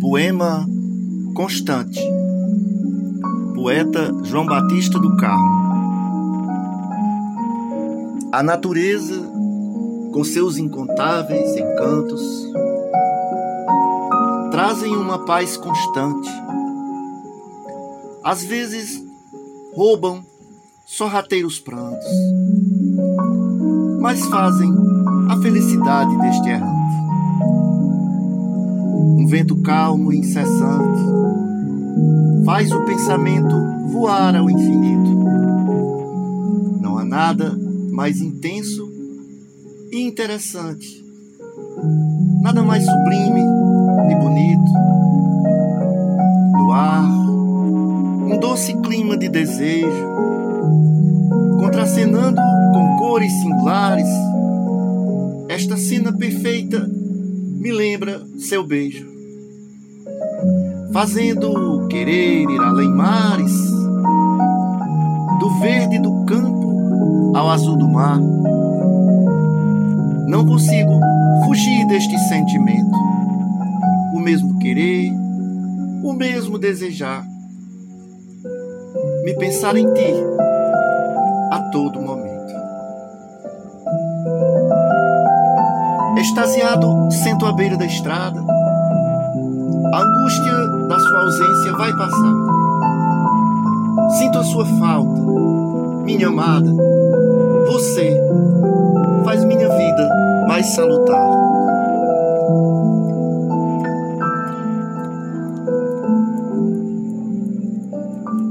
Poema Constante. Poeta João Batista do Carmo. A natureza, com seus incontáveis encantos, trazem uma paz constante. Às vezes roubam sorrateiros prantos, mas fazem a felicidade deste errante um vento calmo e incessante faz o pensamento voar ao infinito. Não há nada mais intenso e interessante, nada mais sublime e bonito. No ar, um doce clima de desejo, contracenando com cores singulares, esta cena perfeita me lembra seu beijo, fazendo querer ir além mares, do verde do campo ao azul do mar. Não consigo fugir deste sentimento, o mesmo querer, o mesmo desejar, me pensar em ti a todo momento. Extasiado, sento à beira da estrada. A angústia da sua ausência vai passar. Sinto a sua falta, minha amada. Você faz minha vida mais salutar.